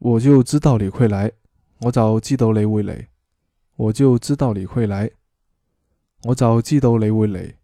我就知道你会来，我就知道你会嚟，我就知道你会来，我就知道你会嚟。